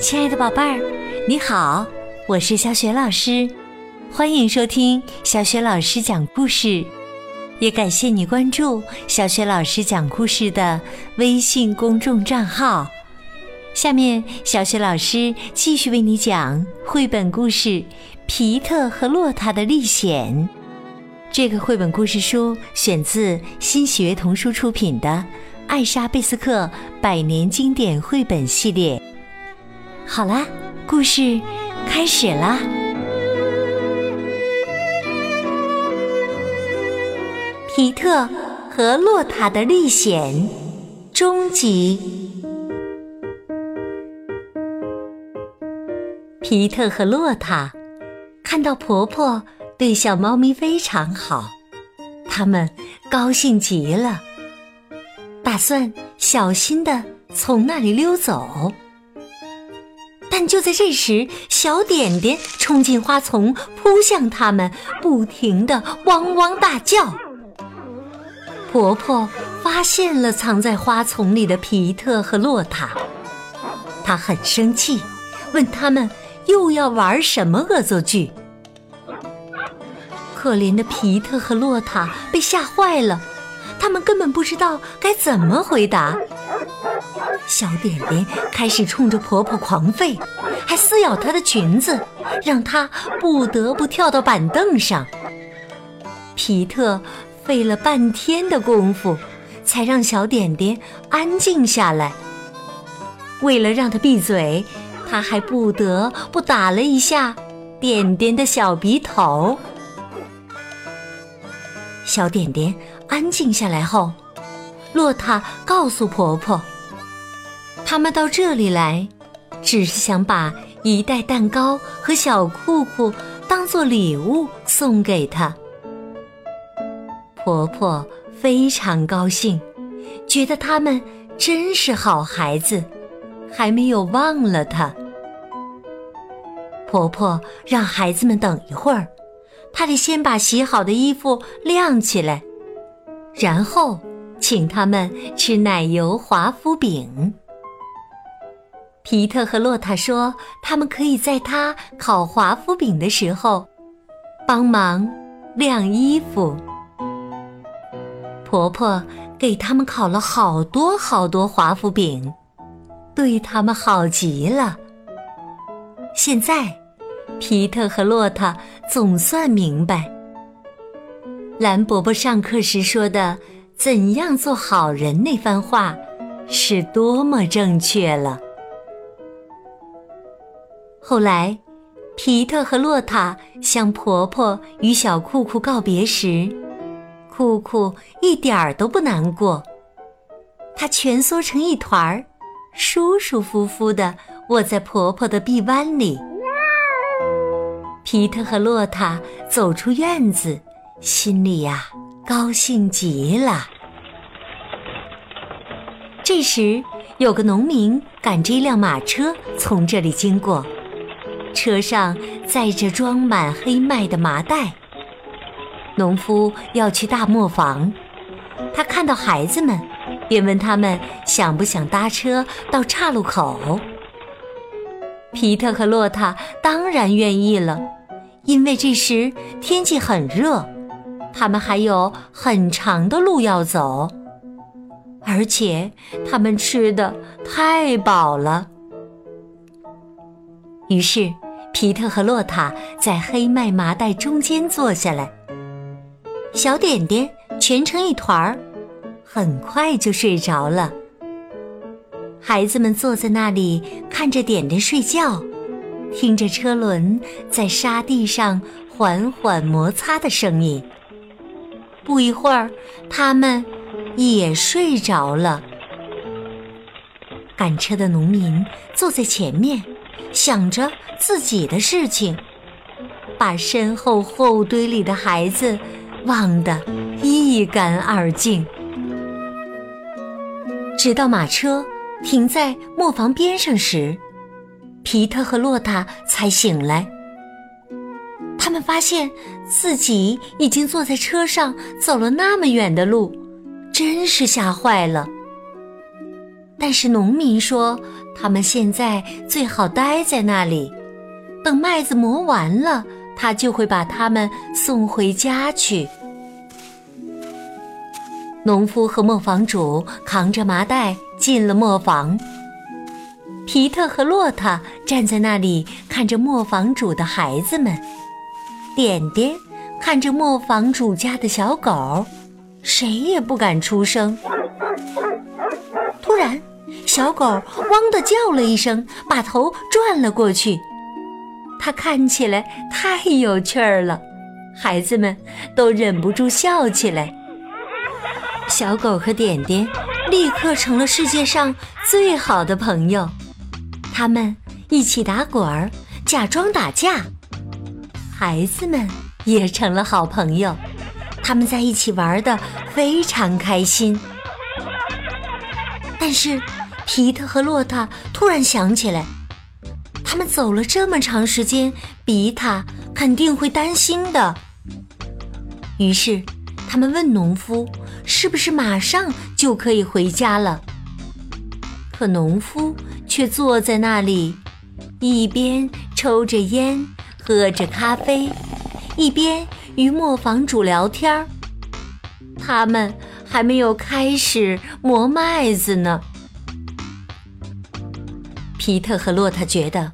亲爱的宝贝儿，你好，我是小雪老师，欢迎收听小雪老师讲故事，也感谢你关注小雪老师讲故事的微信公众账号。下面，小雪老师继续为你讲绘本故事《皮特和洛塔的历险》。这个绘本故事书选自新喜悦童书出品的《艾莎贝斯克百年经典绘本系列》。好啦，故事开始啦！皮特和洛塔的历险终极。皮特和洛塔看到婆婆对小猫咪非常好，他们高兴极了，打算小心的从那里溜走。但就在这时，小点点冲进花丛，扑向他们，不停的汪汪大叫。婆婆发现了藏在花丛里的皮特和洛塔，她很生气，问他们又要玩什么恶作剧。可怜的皮特和洛塔被吓坏了，他们根本不知道该怎么回答。小点点开始冲着婆婆狂吠，还撕咬她的裙子，让她不得不跳到板凳上。皮特费了半天的功夫，才让小点点安静下来。为了让她闭嘴，他还不得不打了一下点点的小鼻头。小点点安静下来后，洛塔告诉婆婆。他们到这里来，只是想把一袋蛋糕和小裤裤当做礼物送给她。婆婆非常高兴，觉得他们真是好孩子，还没有忘了她。婆婆让孩子们等一会儿，她得先把洗好的衣服晾起来，然后请他们吃奶油华夫饼。皮特和洛塔说：“他们可以在他烤华夫饼的时候帮忙晾衣服。”婆婆给他们烤了好多好多华夫饼，对他们好极了。现在，皮特和洛塔总算明白，蓝伯伯上课时说的“怎样做好人”那番话是多么正确了。后来，皮特和洛塔向婆婆与小酷酷告别时，酷酷一点儿都不难过。他蜷缩成一团儿，舒舒服服地卧在婆婆的臂弯里。皮特和洛塔走出院子，心里呀高兴极了。这时，有个农民赶着一辆马车从这里经过。车上载着装满黑麦的麻袋。农夫要去大磨坊，他看到孩子们，便问他们想不想搭车到岔路口。皮特和洛塔当然愿意了，因为这时天气很热，他们还有很长的路要走，而且他们吃的太饱了。于是。皮特和洛塔在黑麦麻袋中间坐下来，小点点蜷成一团儿，很快就睡着了。孩子们坐在那里看着点点睡觉，听着车轮在沙地上缓缓摩擦的声音。不一会儿，他们也睡着了。赶车的农民坐在前面，想着。自己的事情，把身后后堆里的孩子忘得一干二净。直到马车停在磨坊边上时，皮特和洛塔才醒来。他们发现自己已经坐在车上走了那么远的路，真是吓坏了。但是农民说，他们现在最好待在那里，等麦子磨完了，他就会把他们送回家去。农夫和磨坊主扛着麻袋进了磨坊。皮特和洛塔站在那里看着磨坊主的孩子们，点点看着磨坊主家的小狗，谁也不敢出声。小狗汪的叫了一声，把头转了过去。它看起来太有趣儿了，孩子们都忍不住笑起来。小狗和点点立刻成了世界上最好的朋友，他们一起打滚儿，假装打架。孩子们也成了好朋友，他们在一起玩的非常开心。但是，皮特和洛塔突然想起来，他们走了这么长时间，比塔肯定会担心的。于是，他们问农夫。是不是马上就可以回家了？可农夫却坐在那里，一边抽着烟，喝着咖啡，一边与磨坊主聊天儿。他们还没有开始磨麦子呢。皮特和洛特觉得，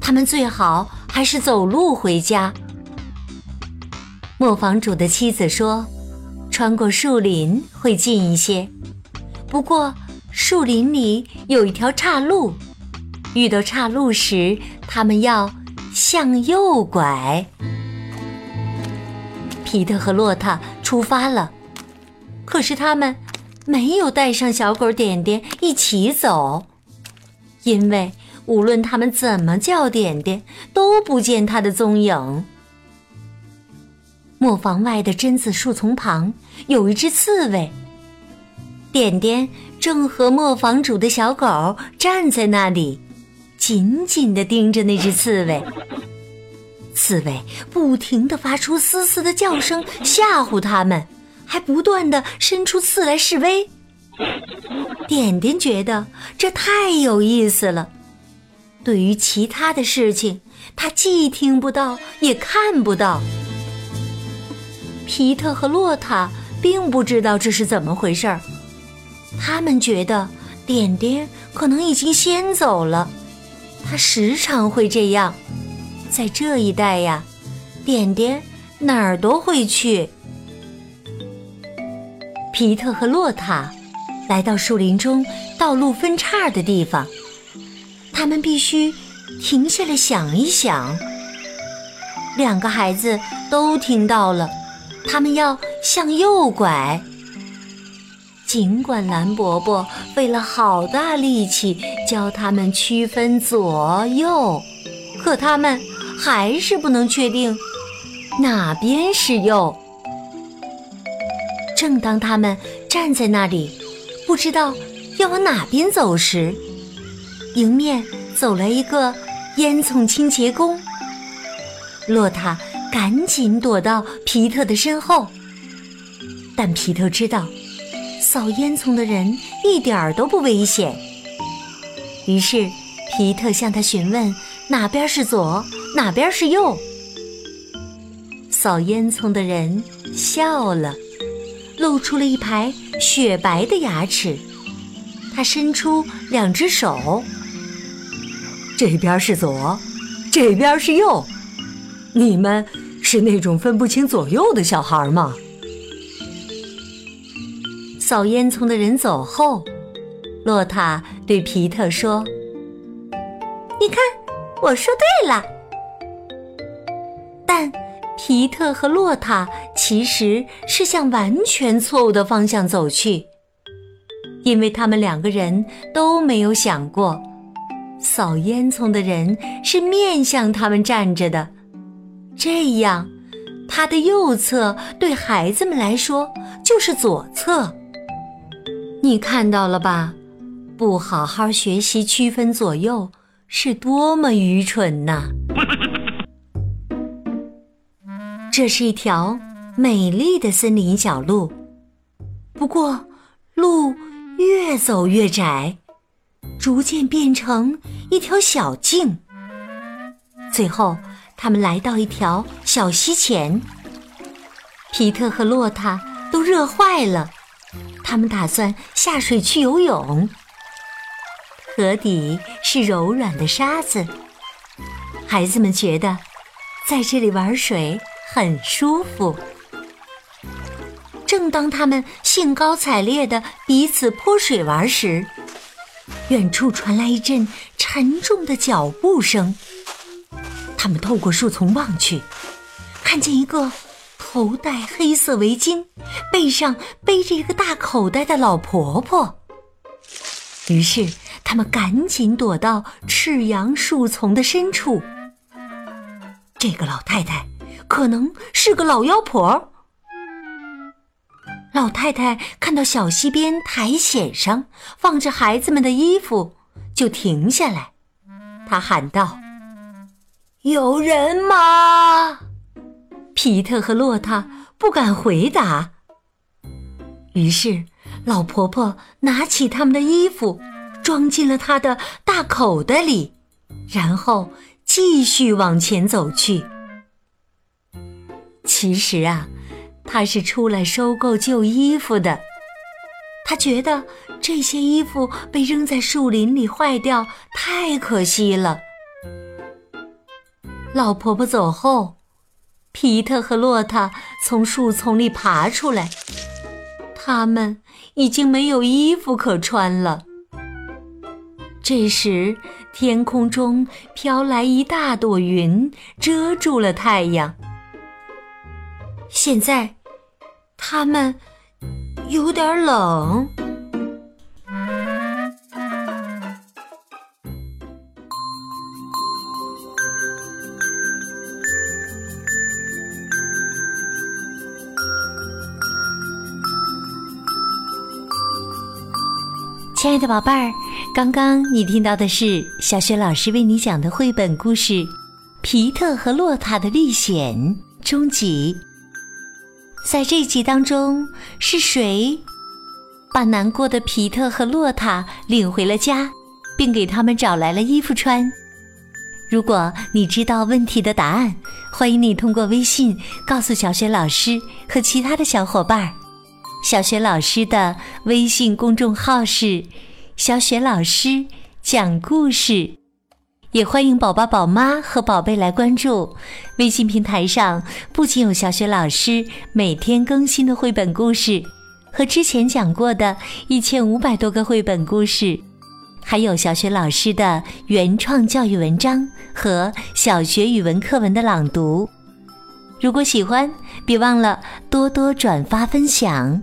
他们最好还是走路回家。磨坊主的妻子说。穿过树林会近一些，不过树林里有一条岔路，遇到岔路时，他们要向右拐。皮特和洛塔出发了，可是他们没有带上小狗点点一起走，因为无论他们怎么叫点点，都不见它的踪影。磨坊外的榛子树丛旁有一只刺猬。点点正和磨坊主的小狗站在那里，紧紧地盯着那只刺猬。刺猬不停地发出嘶嘶的叫声，吓唬他们，还不断地伸出刺来示威。点点觉得这太有意思了。对于其他的事情，他既听不到，也看不到。皮特和洛塔并不知道这是怎么回事儿，他们觉得点点可能已经先走了。他时常会这样，在这一带呀，点点哪儿都会去。皮特和洛塔来到树林中道路分叉的地方，他们必须停下来想一想。两个孩子都听到了。他们要向右拐，尽管蓝伯伯费了好大力气教他们区分左右，可他们还是不能确定哪边是右。正当他们站在那里，不知道要往哪边走时，迎面走来一个烟囱清洁工，洛塔。赶紧躲到皮特的身后，但皮特知道扫烟囱的人一点儿都不危险。于是皮特向他询问哪边是左，哪边是右。扫烟囱的人笑了，露出了一排雪白的牙齿。他伸出两只手，这边是左，这边是右，你们。是那种分不清左右的小孩吗？扫烟囱的人走后，洛塔对皮特说：“你看，我说对了。”但皮特和洛塔其实是向完全错误的方向走去，因为他们两个人都没有想过，扫烟囱的人是面向他们站着的。这样，他的右侧对孩子们来说就是左侧。你看到了吧？不好好学习区分左右，是多么愚蠢呐！这是一条美丽的森林小路，不过路越走越窄，逐渐变成一条小径。最后，他们来到一条小溪前。皮特和洛塔都热坏了，他们打算下水去游泳。河底是柔软的沙子，孩子们觉得在这里玩水很舒服。正当他们兴高采烈地彼此泼水玩时，远处传来一阵沉重的脚步声。他们透过树丛望去，看见一个头戴黑色围巾、背上背着一个大口袋的老婆婆。于是，他们赶紧躲到赤杨树丛的深处。这个老太太可能是个老妖婆。老太太看到小溪边苔藓上放着孩子们的衣服，就停下来。她喊道：“有人吗？”皮特和洛塔不敢回答。于是，老婆婆拿起他们的衣服，装进了她的大口袋里，然后继续往前走去。其实啊。他是出来收购旧衣服的。他觉得这些衣服被扔在树林里坏掉，太可惜了。老婆婆走后，皮特和洛塔从树丛里爬出来，他们已经没有衣服可穿了。这时，天空中飘来一大朵云，遮住了太阳。现在，他们有点冷。亲爱的宝贝儿，刚刚你听到的是小雪老师为你讲的绘本故事《皮特和洛塔的历险》终极。在这集当中，是谁把难过的皮特和洛塔领回了家，并给他们找来了衣服穿？如果你知道问题的答案，欢迎你通过微信告诉小雪老师和其他的小伙伴。小雪老师的微信公众号是“小雪老师讲故事”。也欢迎宝宝、宝妈和宝贝来关注微信平台上，不仅有小雪老师每天更新的绘本故事，和之前讲过的一千五百多个绘本故事，还有小雪老师的原创教育文章和小学语文课文的朗读。如果喜欢，别忘了多多转发分享。